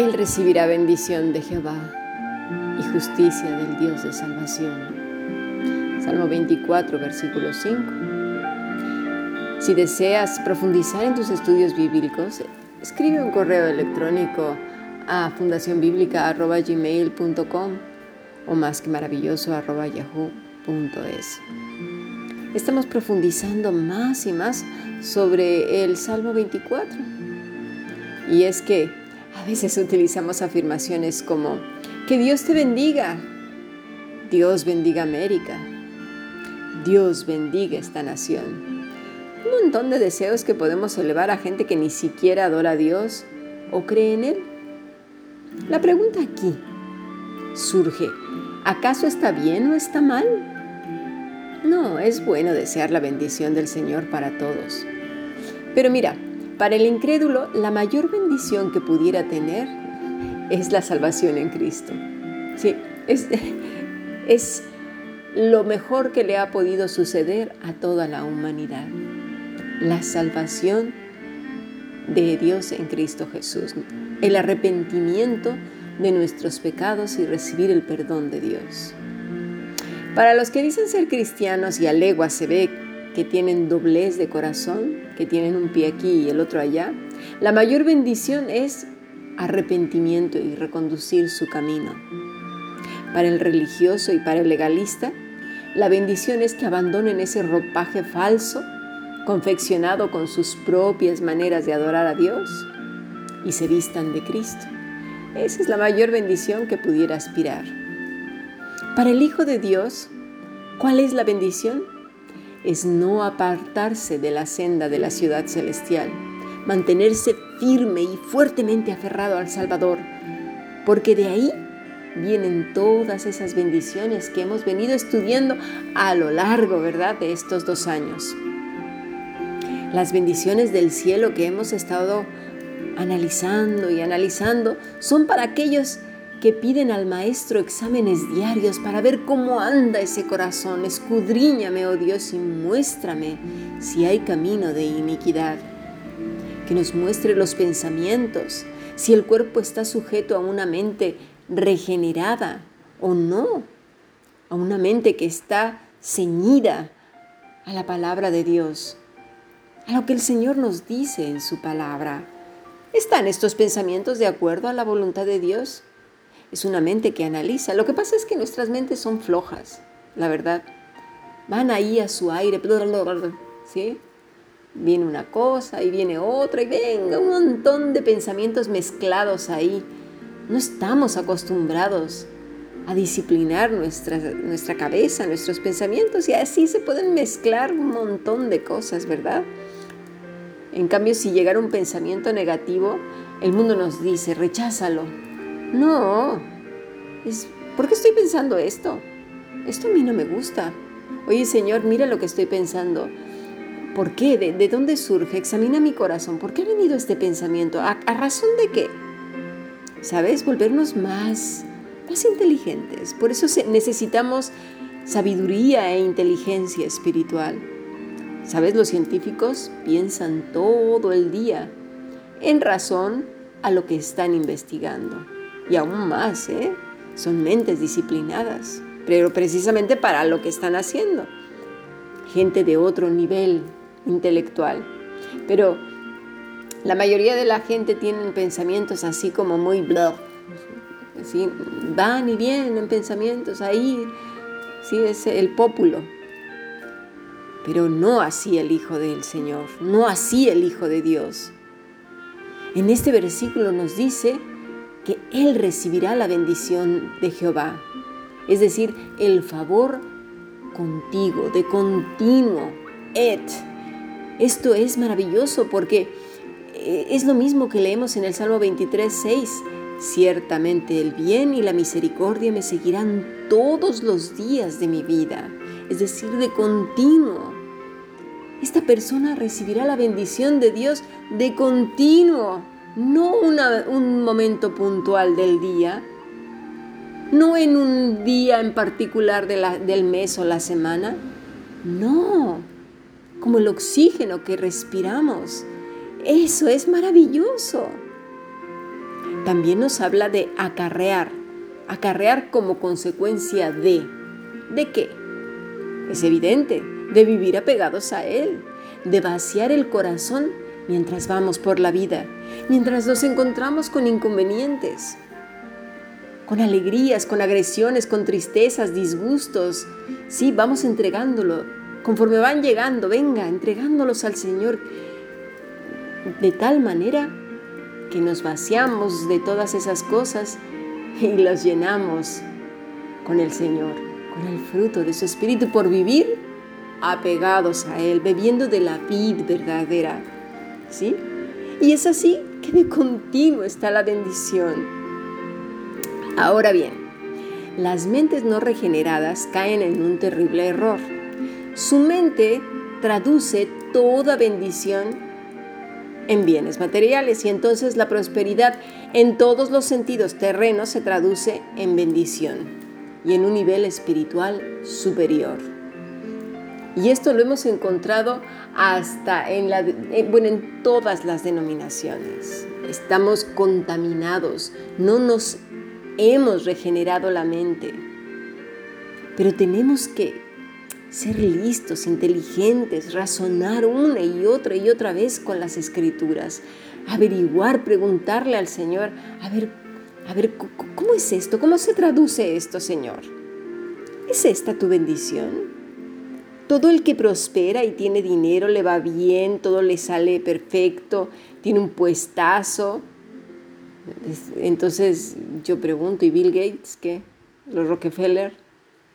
Él recibirá bendición de Jehová y justicia del Dios de salvación. Salmo 24, versículo 5. Si deseas profundizar en tus estudios bíblicos, escribe un correo electrónico a fundacionbiblica.gmail.com o más que maravilloso. Estamos profundizando más y más sobre el Salmo 24. Y es que a veces utilizamos afirmaciones como, que Dios te bendiga, Dios bendiga América, Dios bendiga esta nación. Un montón de deseos que podemos elevar a gente que ni siquiera adora a Dios o cree en Él. La pregunta aquí surge, ¿acaso está bien o está mal? No, es bueno desear la bendición del Señor para todos. Pero mira, para el incrédulo, la mayor bendición que pudiera tener es la salvación en Cristo. Sí, es, es lo mejor que le ha podido suceder a toda la humanidad. La salvación de Dios en Cristo Jesús. El arrepentimiento de nuestros pecados y recibir el perdón de Dios. Para los que dicen ser cristianos y a legua se ve que tienen doblez de corazón, que tienen un pie aquí y el otro allá, la mayor bendición es arrepentimiento y reconducir su camino. Para el religioso y para el legalista, la bendición es que abandonen ese ropaje falso, confeccionado con sus propias maneras de adorar a Dios, y se vistan de Cristo. Esa es la mayor bendición que pudiera aspirar. Para el Hijo de Dios, ¿cuál es la bendición? Es no apartarse de la senda de la ciudad celestial, mantenerse firme y fuertemente aferrado al Salvador, porque de ahí vienen todas esas bendiciones que hemos venido estudiando a lo largo, ¿verdad?, de estos dos años. Las bendiciones del cielo que hemos estado analizando y analizando son para aquellos que piden al Maestro exámenes diarios para ver cómo anda ese corazón. Escudriñame, oh Dios, y muéstrame si hay camino de iniquidad. Que nos muestre los pensamientos, si el cuerpo está sujeto a una mente regenerada o no, a una mente que está ceñida a la palabra de Dios, a lo que el Señor nos dice en su palabra. ¿Están estos pensamientos de acuerdo a la voluntad de Dios? Es una mente que analiza. Lo que pasa es que nuestras mentes son flojas, la verdad. Van ahí a su aire, ¿sí? Viene una cosa y viene otra y venga un montón de pensamientos mezclados ahí. No estamos acostumbrados a disciplinar nuestra, nuestra cabeza, nuestros pensamientos y así se pueden mezclar un montón de cosas, ¿verdad? En cambio, si llegara un pensamiento negativo, el mundo nos dice, recházalo, no, es, ¿por qué estoy pensando esto? Esto a mí no me gusta. Oye Señor, mira lo que estoy pensando. ¿Por qué? ¿De, dónde surge? Examina mi corazón. ¿Por qué ha venido este pensamiento? ¿A, razón de qué? ¿Sabes? Volvernos más, más inteligentes. Por eso necesitamos sabiduría e inteligencia espiritual. ¿Sabes? Los científicos piensan todo el día en razón a lo que están investigando y aún más, ¿eh? Son mentes disciplinadas, pero precisamente para lo que están haciendo. Gente de otro nivel intelectual. Pero la mayoría de la gente tiene pensamientos así como muy bluff. Así, van y vienen pensamientos ahí. Sí, es el pópulo. Pero no así el Hijo del Señor, no así el Hijo de Dios. En este versículo nos dice Él recibirá la bendición de Jehová, es decir, el favor contigo, de continuo. Esto es maravilloso porque eh, es lo mismo que leemos en el Salmo 23, 6. Ciertamente el bien y la misericordia me seguirán todos los días de mi vida, es decir, de continuo. Esta persona recibirá la bendición de Dios de continuo no un momento puntual del día, no en un día en particular del mes o la semana, no, como el oxígeno que respiramos. Eso es maravilloso. también nos habla de acarrear, acarrear como consecuencia de, ¿de qué? Es evidente, de vivir apegados a Él, de vaciar el corazón mientras vamos por la vida, mientras nos encontramos con inconvenientes, con alegrías, con agresiones, con tristezas, disgustos. Sí, vamos entregándolo. Conforme van llegando, venga, entregándolos al Señor de tal manera que nos vaciamos de todas esas cosas y los llenamos con el Señor, con el fruto de su Espíritu por vivir apegados a Él, bebiendo de la vid verdadera. ¿Sí? Y es así que de continuo está la bendición. Ahora bien, las mentes no regeneradas caen en un terrible error. Su mente traduce toda bendición en bienes materiales y entonces la prosperidad en todos los sentidos terrenos se traduce en bendición y en un nivel espiritual superior. Y esto lo hemos encontrado hasta en, la, eh, bueno, en todas las denominaciones. Estamos contaminados, no nos hemos regenerado la mente. Pero tenemos que ser listos, inteligentes, razonar una y otra y otra vez con las escrituras, averiguar, preguntarle al Señor, a ver, a ver, ¿cómo es esto? ¿Cómo se traduce esto, Señor? ¿Es esta tu bendición? Todo el que prospera y tiene dinero le va bien, todo le sale perfecto, tiene un puestazo, entonces yo pregunto, ¿y Bill Gates qué? ¿Los Rockefeller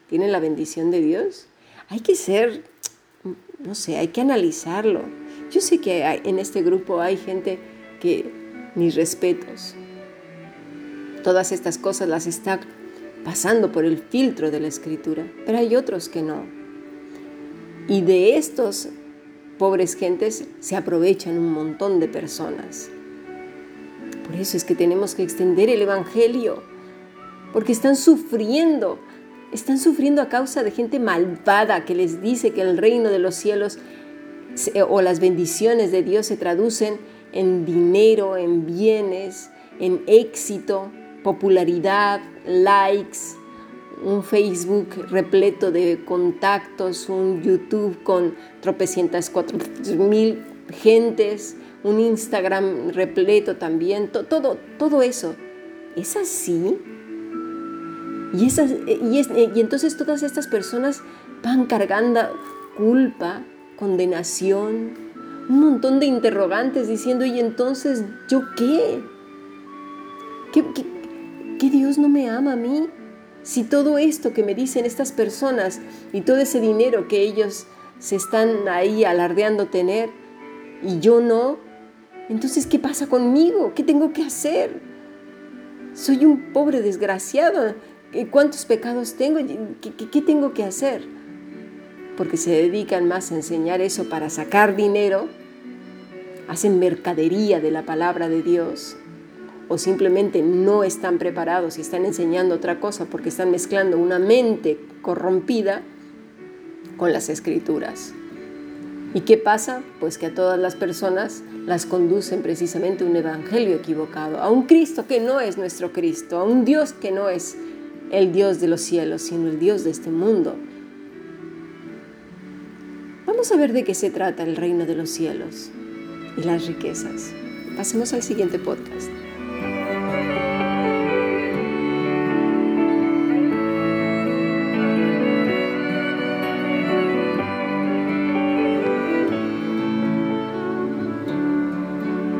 tienen la bendición de Dios? Hay que ser, no sé, hay que analizarlo. Yo sé que en este grupo hay gente que, mis respetos, todas estas cosas las está pasando por el filtro de la escritura, pero hay otros que no. Y de estos pobres gentes se aprovechan un montón de personas. Por eso es que tenemos que extender el Evangelio, porque están sufriendo, están sufriendo a causa de gente malvada que les dice que el reino de los cielos o las bendiciones de Dios se traducen en dinero, en bienes, en éxito, popularidad, likes, un Facebook repleto de contactos, un YouTube con tropecientas cuatro mil gentes, un Instagram repleto también, todo, todo eso. ¿Es así? Y, esas, y, entonces todas estas personas van cargando culpa, condenación, un montón de interrogantes diciendo, ¿y entonces yo? ¿Qué, qué, qué Dios no me ama a mí? Si todo esto que me dicen estas personas y todo ese dinero que ellos se están ahí alardeando tener y yo no, entonces, ¿qué pasa conmigo? ¿Qué tengo que hacer? Soy un pobre desgraciado. ¿Cuántos pecados tengo? ¿Qué, tengo que hacer? Porque se dedican más a enseñar eso para sacar dinero, hacen mercadería de la palabra de Dios, o simplemente no están preparados y están enseñando otra cosa porque están mezclando una mente corrompida con las escrituras. ¿Y qué pasa? Pues que a todas las personas las conducen precisamente un evangelio equivocado, a un Cristo que no es nuestro Cristo, a un Dios que no es el Dios de los cielos, sino el Dios de este mundo. Vamos a ver de qué se trata el reino de los cielos y las riquezas. Pasemos al siguiente podcast.